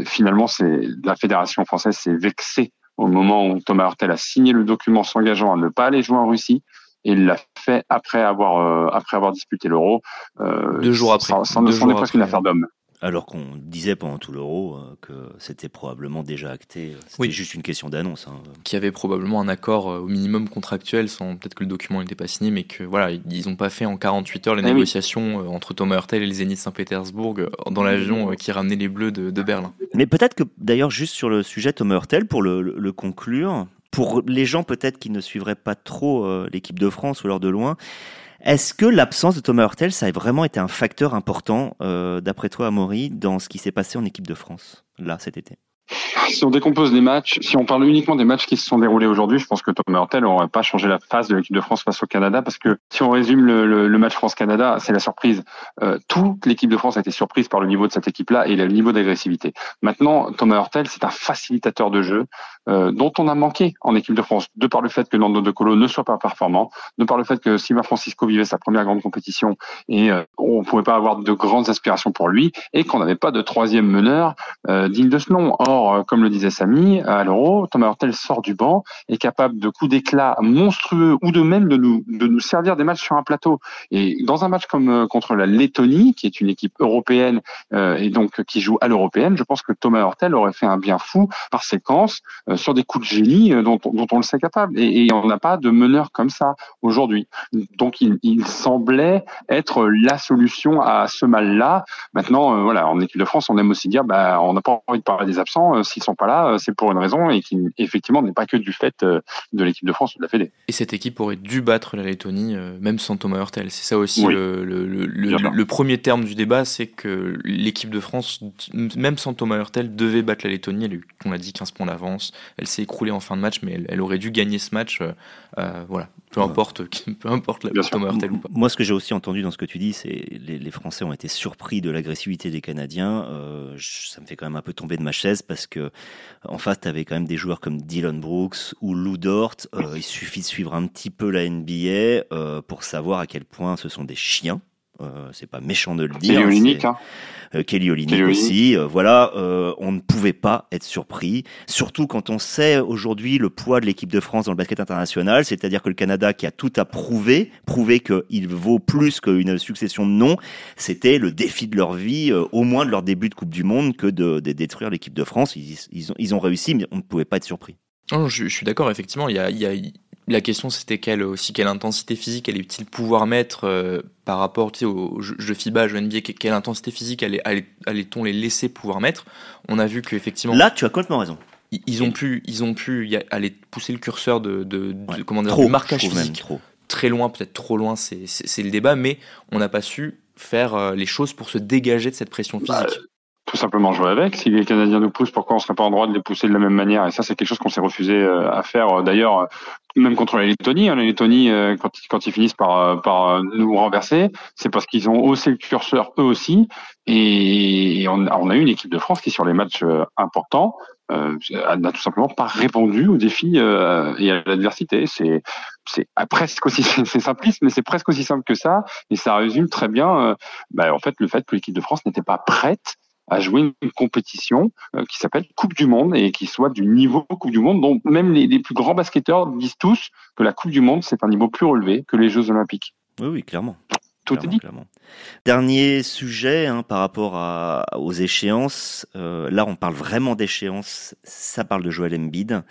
finalement, c'est la Fédération française s'est vexée au moment où Thomas Hurtel a signé le document s'engageant à ne pas aller jouer en Russie et il l'a fait après avoir après avoir disputé l'Euro. Deux jours après. Ça, est presque une affaire d'homme. Alors qu'on disait pendant tout l'euro euh, que c'était probablement déjà acté. C'était juste une question d'annonce. Hein. Qu'il y avait probablement un accord euh, au minimum contractuel, sans peut-être que le document n'était pas signé, mais que voilà, ils n'ont pas fait en 48 heures les eh négociations euh, entre Thomas Hurtel et le Zénith Saint-Pétersbourg dans l'avion qui ramenait les Bleus de, Berlin. Mais peut-être que d'ailleurs juste sur le sujet Thomas Hurtel, pour le, conclure, pour les gens peut-être qui ne suivraient pas trop l'équipe de France ou alors de loin, est-ce que l'absence de Thomas Hurtel, ça a vraiment été un facteur important, euh, d'après toi, Amaury, dans ce qui s'est passé en équipe de France, là, cet été? Si on décompose les matchs, si on parle uniquement des matchs qui se sont déroulés aujourd'hui, je pense que Thomas Hurtel n'aurait pas changé la phase de l'équipe de France face au Canada parce que si on résume le, match France-Canada, c'est la surprise. Euh, toute l'équipe de France a été surprise par le niveau de cette équipe-là et le niveau d'agressivité. Maintenant, Thomas Hurtel, c'est un facilitateur de jeu euh, dont on a manqué en équipe de France, de par le fait que Nando De Colo ne soit pas performant, de par le fait que Sima Francisco vivait sa première grande compétition et euh, on pouvait pas avoir de grandes aspirations pour lui et qu'on n'avait pas de troisième meneur euh, digne de ce nom. Or, comme le disait Samy, à l'Euro, Thomas Hurtel sort du banc, est capable de coups d'éclat monstrueux ou de même de nous, de nous servir des matchs sur un plateau. Et dans un match comme euh, contre la Lettonie, qui est une équipe européenne euh, et donc qui joue à l'européenne, je pense que Thomas Hurtel aurait fait un bien fou par séquence, sur des coups de génie dont, dont on le sait capable. Et, et on n'a pas de meneur comme ça aujourd'hui. Donc il, il, semblait être la solution à ce mal-là. Maintenant, voilà, en équipe de France, on aime aussi dire, bah, on n'a pas envie de parler des absents. S'ils sont pas là, c'est pour une raison et qui effectivement n'est pas que du fait de l'équipe de France ou de la Fédé. Et cette équipe aurait dû battre la Lettonie, même sans Thomas Hurtel. C'est ça aussi le, le, le, le, premier terme du débat, c'est que l'équipe de France, même sans Thomas Hurtel, devait battre la Lettonie. Elle a eu, on a dit, 15 points d'avance. Elle s'est écroulée en fin de match, mais elle, elle aurait dû gagner ce match. Euh, euh voilà, peu importe, peu importe la, Hurtel ou pas. Moi, ce que j'ai aussi entendu dans ce que tu dis, c'est les, les Français ont été surpris de l'agressivité des Canadiens. Euh, ça me fait quand même un peu tomber de ma chaise parce que en face, tu avais quand même des joueurs comme Dylan Brooks ou Lou Dort. Euh, il suffit de suivre un petit peu la NBA euh, pour savoir à quel point ce sont des chiens. Euh, c'est pas méchant de le dire. Kelly Olynyk, hein. euh, Kelly Olynyk aussi. Euh, voilà, euh, on ne pouvait pas être surpris, surtout quand on sait aujourd'hui le poids de l'équipe de France dans le basket international, c'est-à-dire que le Canada qui a tout à prouver, prouver qu'il vaut plus qu'une succession de noms, c'était le défi de leur vie, au moins de leur début de Coupe du Monde, que de, de détruire l'équipe de France. Ils, ils, ont, ils ont réussi, mais on ne pouvait pas être surpris. Non, je, je suis d'accord, effectivement, il y a, il y a la question c'était quelle aussi quelle intensité physique allait-il pouvoir mettre euh, par rapport tu sais, au jeu FIBA, jeu NBA, quelle intensité physique allait-on les laisser pouvoir mettre? On a vu qu'effectivement. Là, tu as complètement raison. Ils, ont pu, ils ont pu y aller pousser le curseur de, de, comment dire, trop, marquage physique trop. très loin, peut-être trop loin, c'est le débat, mais on n'a pas su faire euh, les choses pour se dégager de cette pression bah, physique tout simplement jouer avec. Si les Canadiens nous poussent, pourquoi on serait pas en droit de les pousser de la même manière? Et ça, c'est quelque chose qu'on s'est refusé euh, à faire. D'ailleurs, même contre la Lettonie. Hein, la Lettonie, euh, quand, quand, ils finissent par, euh, par nous renverser, c'est parce qu'ils ont haussé le curseur eux aussi. Et on, on, a eu une équipe de France qui, sur les matchs importants, euh, n'a tout simplement pas répondu aux défis euh, et à l'adversité. C'est c'est presque aussi c'est simpliste, mais c'est presque aussi simple que ça. Et ça résume très bien, bah, en fait, le fait que l'équipe de France n'était pas prête à jouer une compétition euh, qui s'appelle Coupe du Monde et qui soit du niveau Coupe du Monde, dont même les, les plus grands basketteurs disent tous que la Coupe du Monde, c'est un niveau plus relevé que les Jeux Olympiques. Oui, oui, clairement. Tout est dit. Clairement. Dernier sujet hein, par rapport à, aux échéances. Euh, là, on parle vraiment d'échéances. Ça parle de Joël Embiid.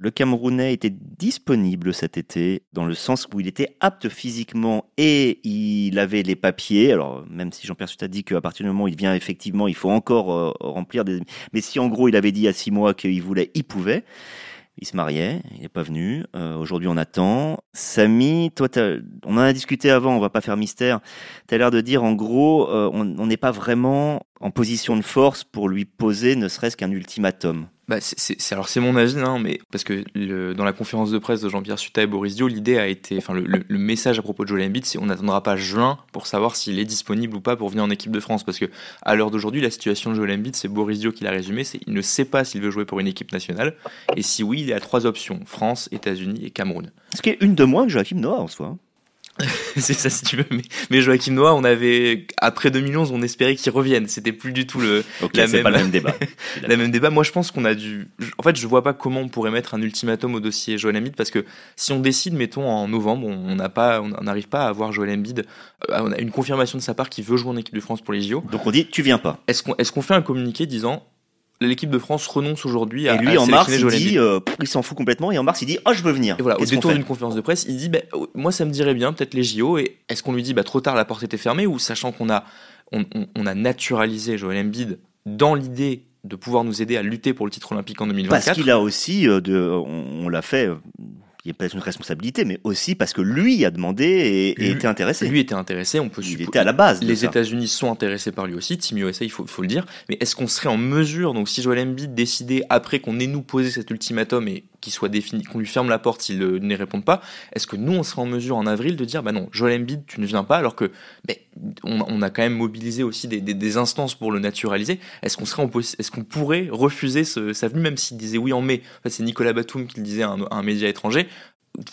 Le Camerounais était disponible cet été dans le sens où il était apte physiquement et il avait les papiers. Alors même si Jean-Pierre Sut a dit qu'à partir du moment où il vient effectivement, il faut encore euh, remplir des. Mais si en gros il avait dit à six mois qu'il voulait, il pouvait. Il se mariait, il n'est pas venu. Euh, Aujourd'hui, on attend. Samy, toi, on en a discuté avant, on va pas faire mystère. Tu as l'air de dire, en gros, euh, on n'est pas vraiment en position de force pour lui poser ne serait-ce qu'un ultimatum. Bah, c'est alors c'est mon avis, hein, mais parce que dans la conférence de presse de Jean-Pierre Suta et Boris Dio, l'idée a été, enfin le, message à propos de Joel Embiid, c'est on n'attendra pas juin pour savoir s'il est disponible ou pas pour venir en équipe de France, parce que à l'heure d'aujourd'hui, la situation de Joel Embiid, c'est Boris Dio qui l'a résumé, c'est il ne sait pas s'il veut jouer pour une équipe nationale, et si oui, il a trois options France, États-Unis et Cameroun. Ce qui est une de moins que Joachim Noah en soi. c'est ça si tu veux. Mais, mais Joachim Noah, on avait après 2011, on espérait qu'il revienne. C'était plus du tout le la même pas le même débat. la même débat. Moi, je pense qu'on a dû. En fait, je vois pas comment on pourrait mettre un ultimatum au dossier Joel Embiid parce que si on décide, mettons en novembre, on n'a pas, on n'arrive pas à avoir Joel Embiid. Euh, on a une confirmation de sa part qu'il veut jouer en équipe de France pour les JO. Donc on dit, tu viens pas. Est-ce qu'on est-ce qu'on fait un communiqué disant l'équipe de France renonce aujourd'hui à Et lui, en mars, il dit, euh, il s'en fout complètement, et en mars, il dit, oh, je veux venir. Et voilà, au détour d'une conférence de presse, il dit, bah, oh, moi, ça me dirait bien, peut-être les JO, et est-ce qu'on lui dit, bah, trop tard, la porte était fermée, ou sachant qu'on a, on, on, on, a naturalisé Joel Embiid dans l'idée de pouvoir nous aider à lutter pour le titre olympique en 2024. Parce qu'il a aussi, euh, de, on, on l'a fait, euh, il y a peut-être une responsabilité, mais aussi parce que lui a demandé et, et lui, était intéressé. Lui était intéressé, on peut Il était à la base. Les États-Unis sont intéressés par lui aussi, Team USA, il faut, faut le dire. Mais est-ce qu'on serait en mesure, donc si Joel Embiid décidait après qu'on ait nous posé cet ultimatum et soit défini, qu'on lui ferme la porte s'il ne répond pas, est-ce que nous on serait en mesure en avril de dire bah non, Joel Embiid, tu ne viens pas, alors que bah, on, on, a quand même mobilisé aussi des, des, des instances pour le naturaliser. Est-ce qu'on serait, est-ce qu'on pourrait refuser ce, sa venue, même s'il disait oui en mai? C'est Nicolas Batum qui le disait à un, à un média étranger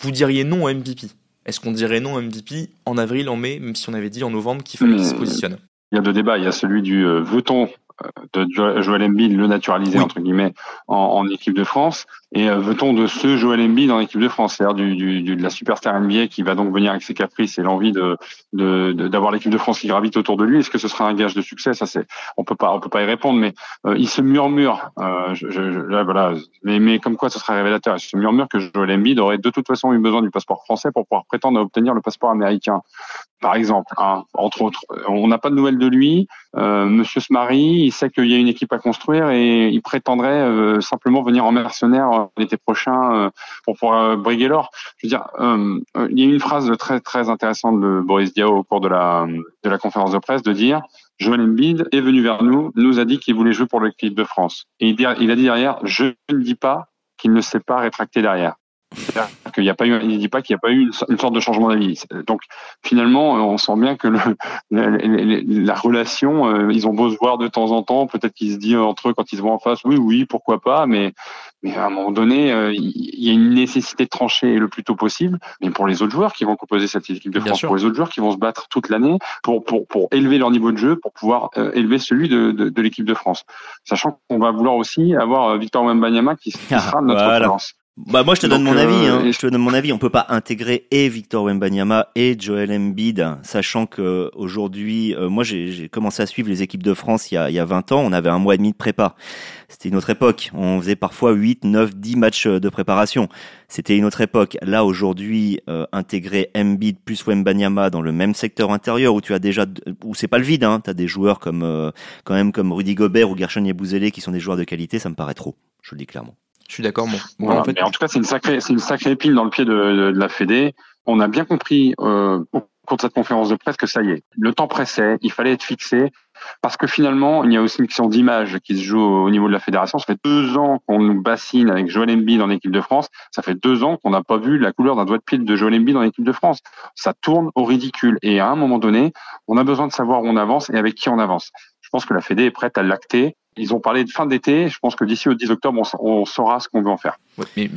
vous diriez non au MVP Est-ce qu'on dirait non au MVP en avril, en mai, même si on avait dit en novembre qu'il fallait qu'il se positionne? Il y a deux débats. Il y a celui du euh, veut-on euh, de Joel Embiid le naturaliser oui. entre guillemets en, en, équipe de France Et euh, veut-on de ce Joel Embiid dans l'équipe de France, c'est-à-dire du, du, de la superstar NBA qui va donc venir avec ses caprices et l'envie de d'avoir l'équipe de France qui gravite autour de lui Est-ce que ce sera un gage de succès? Ça, c'est on peut pas on peut pas y répondre, mais euh, il se murmure. Euh, je, je, là, voilà, mais, mais comme quoi, ce sera révélateur. Il se murmure que Joel Embiid aurait de toute façon eu besoin du passeport français pour pouvoir prétendre à obtenir le passeport américain par exemple, hein, entre autres. On n'a pas de nouvelles de lui. Euh, Monsieur Smary, il sait qu'il y a une équipe à construire et il prétendrait euh, simplement venir en mercenaire euh, l'été prochain euh, pour pouvoir briguer l'or. Je veux dire, il y a une phrase très très intéressante de Boris Diaw au cours de la de la conférence de presse de dire Joel Embiid est venu vers nous, nous a dit qu'il voulait jouer pour l'équipe de France. Et il a dit derrière, je ne dis pas qu'il ne s'est pas rétracté derrière. Qu'il n'y a pas eu, il dit pas qu'il n'y a pas eu une, sorte de changement d'avis. Donc finalement, on sent bien que le, la, relation, euh, ils ont beau se voir de temps en temps, peut-être qu'ils se disent entre eux quand ils se voient en face, oui, oui, pourquoi pas, mais, mais à un moment donné, euh, il y a une nécessité de trancher le plus tôt possible. Mais pour les autres joueurs qui vont composer cette équipe de France, pour les autres joueurs qui vont se battre toute l'année pour, pour, pour élever leur niveau de jeu, pour pouvoir euh, élever celui de, de, de l'équipe de France. Sachant qu'on va vouloir aussi avoir Victor Wembanyama qui, qui sera notre voilà. Bah moi je te donne mon avis. Hein. Je te donne mon avis. On peut pas intégrer et Victor Wembanyama et Joel Embiid, sachant que aujourd'hui, euh, moi j'ai commencé à suivre les équipes de France il y, a, il y a 20 ans. On avait un mois et demi de prépa. C'était une autre époque. On faisait parfois 8, 9, 10 matchs de préparation. C'était une autre époque. Là aujourd'hui, euh, intégrer Embiid plus Wembanyama dans le même secteur intérieur où tu as déjà, où c'est pas le vide. Hein. as des joueurs comme euh, quand même comme Rudy Gobert ou Gershon Yabusele qui sont des joueurs de qualité. Ça me paraît trop. Je le dis clairement. Je suis d'accord. Bon. en, fait... en, tout cas, c'est une sacrée, c'est une sacrée épine dans le pied de, de, de la Fédé. On a bien compris euh, au cours de cette conférence de presse que ça y est, le temps pressait, il fallait être fixé. Parce que finalement, il y a aussi une question d'image qui se joue au niveau de la fédération. Ça fait deux ans qu'on nous bassine avec Joël Embiid dans l'équipe de France. Ça fait deux ans qu'on n'a pas vu la couleur d'un doigt de pied de Joël Embiid dans l'équipe de France. Ça tourne au ridicule. Et à un moment donné, on a besoin de savoir où on avance et avec qui on avance. Je pense que la Fédé est prête à l'acter ils ont parlé de fin d'été. Je pense que d'ici au 10 octobre, on, saura ce qu'on veut en faire. mais,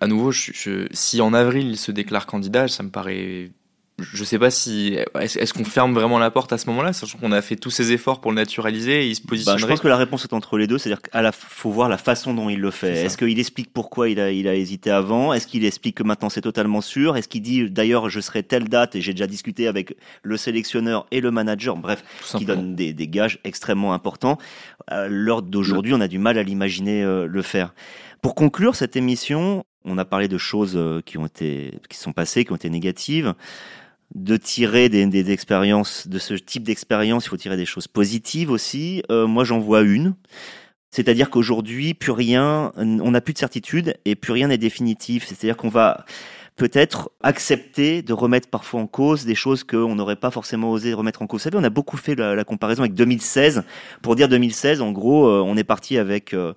à nouveau, si en avril il se déclare candidat, ça me paraît je sais pas si est-ce qu'on ferme vraiment la porte à ce moment-là, sachant qu'on a fait tous ces efforts pour le naturaliser et il se positionnerait. Bah, je pense que la réponse est entre les deux, c'est-à-dire qu'il faut voir la façon dont il le fait. Est-ce qu'il explique pourquoi il a, il a hésité avant? Est-ce qu'il explique que maintenant c'est totalement sûr? Est-ce qu'il dit d'ailleurs je serai telle date et j'ai déjà discuté avec le sélectionneur et le manager? Bref, qui donne des, des, gages extrêmement importants. À l'heure d'aujourd'hui, on a du mal à l'imaginer euh, le faire. Pour conclure cette émission, on a parlé de choses euh, qui ont été, qui sont passées, qui ont été négatives de tirer des, des, expériences, de ce type d'expérience, il faut tirer des choses positives aussi. Euh, moi, j'en vois une. C'est-à-dire qu'aujourd'hui, plus rien, on n'a plus de certitude et plus rien n'est définitif. C'est-à-dire qu'on va peut-être accepter de remettre parfois en cause des choses qu'on n'aurait pas forcément osé remettre en cause. Vous savez, on a beaucoup fait la, comparaison avec 2016. Pour dire 2016, en gros, euh, on est parti avec euh,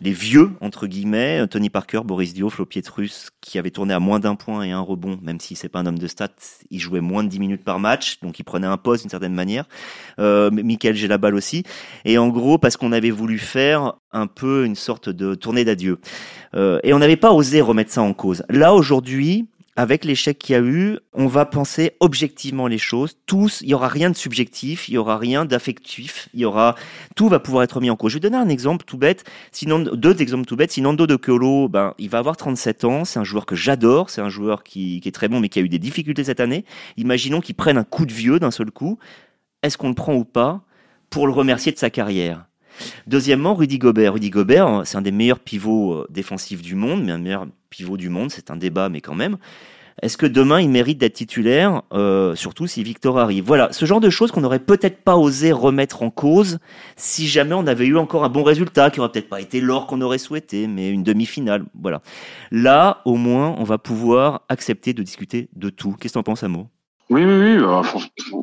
les vieux, entre guillemets, Tony Parker, Boris Dio, Flo Pietrus, qui avait tourné à moins d'un point et un rebond, même si c'est pas un homme de stats, il jouait moins de 10 minutes par match, donc il prenait un poste d'une certaine manière. Euh, Michael j'ai la balle aussi. Et en gros, parce qu'on avait voulu faire un peu une sorte de tournée d'adieu. Euh, et on n'avait pas osé remettre ça en cause. Là, aujourd'hui, avec l'échec qu'il y a eu, on va penser objectivement les choses. Tous, il y aura rien de subjectif, il y aura rien d'affectif, il y aura tout va pouvoir être mis en cause. Je vais donner un exemple tout bête, sinon deux exemples tout bêtes. Si Nando de Colo, ben il va avoir 37 ans, c'est un joueur que j'adore, c'est un joueur qui, qui, est très bon mais qui a eu des difficultés cette année. Imaginons qu'il prenne un coup de vieux d'un seul coup. Est-ce qu'on le prend ou pas pour le remercier de sa carrière? Deuxièmement, Rudy Gobert. Rudy Gobert, c'est un des meilleurs pivots euh, défensifs du monde, mais un meilleur pivot du monde, c'est un débat, mais quand même. Est-ce que demain il mérite d'être titulaire, euh, surtout si Victor arrive? Voilà, ce genre de choses qu'on n'aurait peut-être pas osé remettre en cause si jamais on avait eu encore un bon résultat, qui aurait peut-être pas été l'or qu'on aurait souhaité, mais une demi-finale. Voilà. Là, au moins, on va pouvoir accepter de discuter de tout. Qu'est-ce que tu en penses, Amo? Oui, oui, oui. Euh,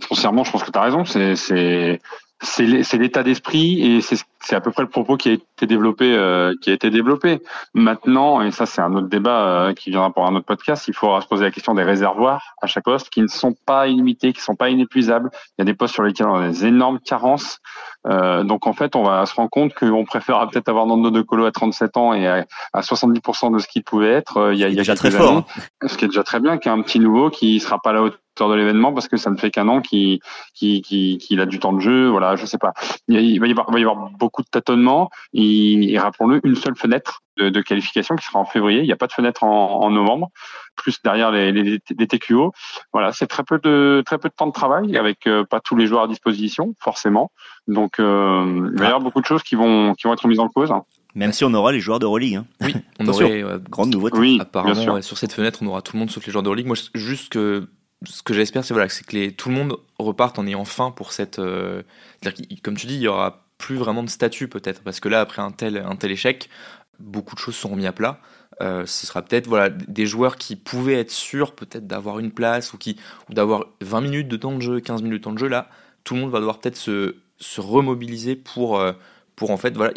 foncièrement, je pense que tu as raison. C'est c'est l'état d'esprit et c'est à peu près le propos qui a été développé euh, qui a été développé. Maintenant et ça c'est un autre débat euh, qui viendra pour un autre podcast il faudra se poser la question des réservoirs à chaque poste qui ne sont pas illimités qui sont pas inépuisables. Il y a des postes sur lesquels on a des énormes carences. Euh, donc en fait on va se rendre compte qu'on préfère peut-être avoir Nando de Colo à 37 ans et à, 70% de ce qu'il pouvait être il y a, il y a déjà très fort ce qui est déjà très bien qu'il y a un petit nouveau qui sera pas là de l'événement parce que ça ne fait qu'un an qu'il qui qui a du temps de jeu. Voilà, je sais pas. Il, va, y avoir, il va y avoir beaucoup de tâtonnements et, rappelons-le, une seule fenêtre de, qualification qui sera en février. Il n'y a pas de fenêtre en, novembre, plus derrière les, les, TQO. Voilà, c'est très peu de très peu de temps de travail avec euh, pas tous les joueurs à disposition forcément. Donc euh, il va y avoir beaucoup de choses qui vont qui vont être mises en cause. Même si on aura les joueurs de Euroleague. Hein. Oui, on aurait grande nouveauté. Oui, apparemment sur cette fenêtre, on aura tout le monde sauf les joueurs de Euroleague. Moi, juste que ce que j'espère, c'est voilà, que les, tout le monde reparte en ayant faim pour cette. Euh, comme tu dis, il y aura plus vraiment de statut peut-être, parce que là, après un tel, un tel échec, beaucoup de choses sont remis à plat. Euh, ce sera peut-être voilà, des joueurs qui pouvaient être sûrs peut-être d'avoir une place ou, qui, ou d'avoir 20 minutes de temps de jeu, 15 minutes de temps de jeu. Là, tout le monde va devoir peut-être se, se remobiliser pour, euh, pour en fait voilà,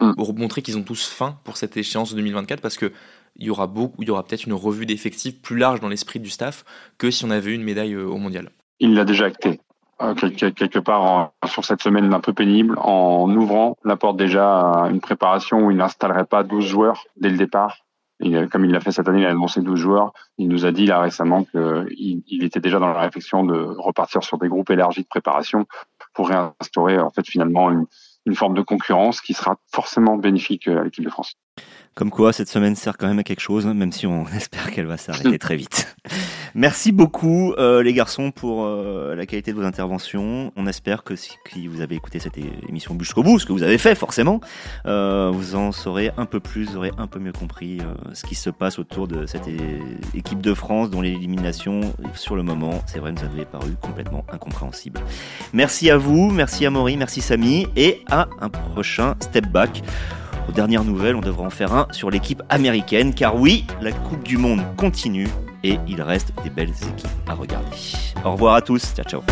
mm. pour, montrer qu'ils ont tous faim pour cette échéance 2024 parce que il y aura beaucoup, il y aura peut-être une revue d'effectifs plus large dans l'esprit du staff que si on avait eu une médaille euh, au mondial. Il l'a déjà acté. Euh, quelque, part sur cette semaine un peu pénible en ouvrant la porte déjà à une préparation où il n'installerait pas 12 joueurs dès le départ. comme il l'a fait cette année, il a annoncé 12 joueurs. Il nous a dit là récemment qu'il il était déjà dans la réflexion de repartir sur des groupes élargis de préparation pour réinstaurer en fait finalement une forme de concurrence qui sera forcément bénéfique à l'équipe de France. Comme quoi, cette semaine sert quand même à quelque chose, même si on espère qu'elle va s'arrêter très vite. Merci beaucoup, euh, les garçons, pour euh, la qualité de vos interventions. On espère que si, vous avez écouté cette émission jusqu'au bout, ce que vous avez fait forcément, euh, vous en saurez un peu plus, vous aurez un peu mieux compris ce qui se passe autour de cette équipe de France, dont l'élimination, sur le moment, c'est vrai, nous avait paru complètement incompréhensible. Merci à vous, merci à Maury, merci Samy, et à un prochain Step Back. Aux dernières nouvelles, on devra en faire un sur l'équipe américaine, car oui, la Coupe du Monde continue et il reste des belles équipes à regarder. Au revoir à tous, ciao ciao.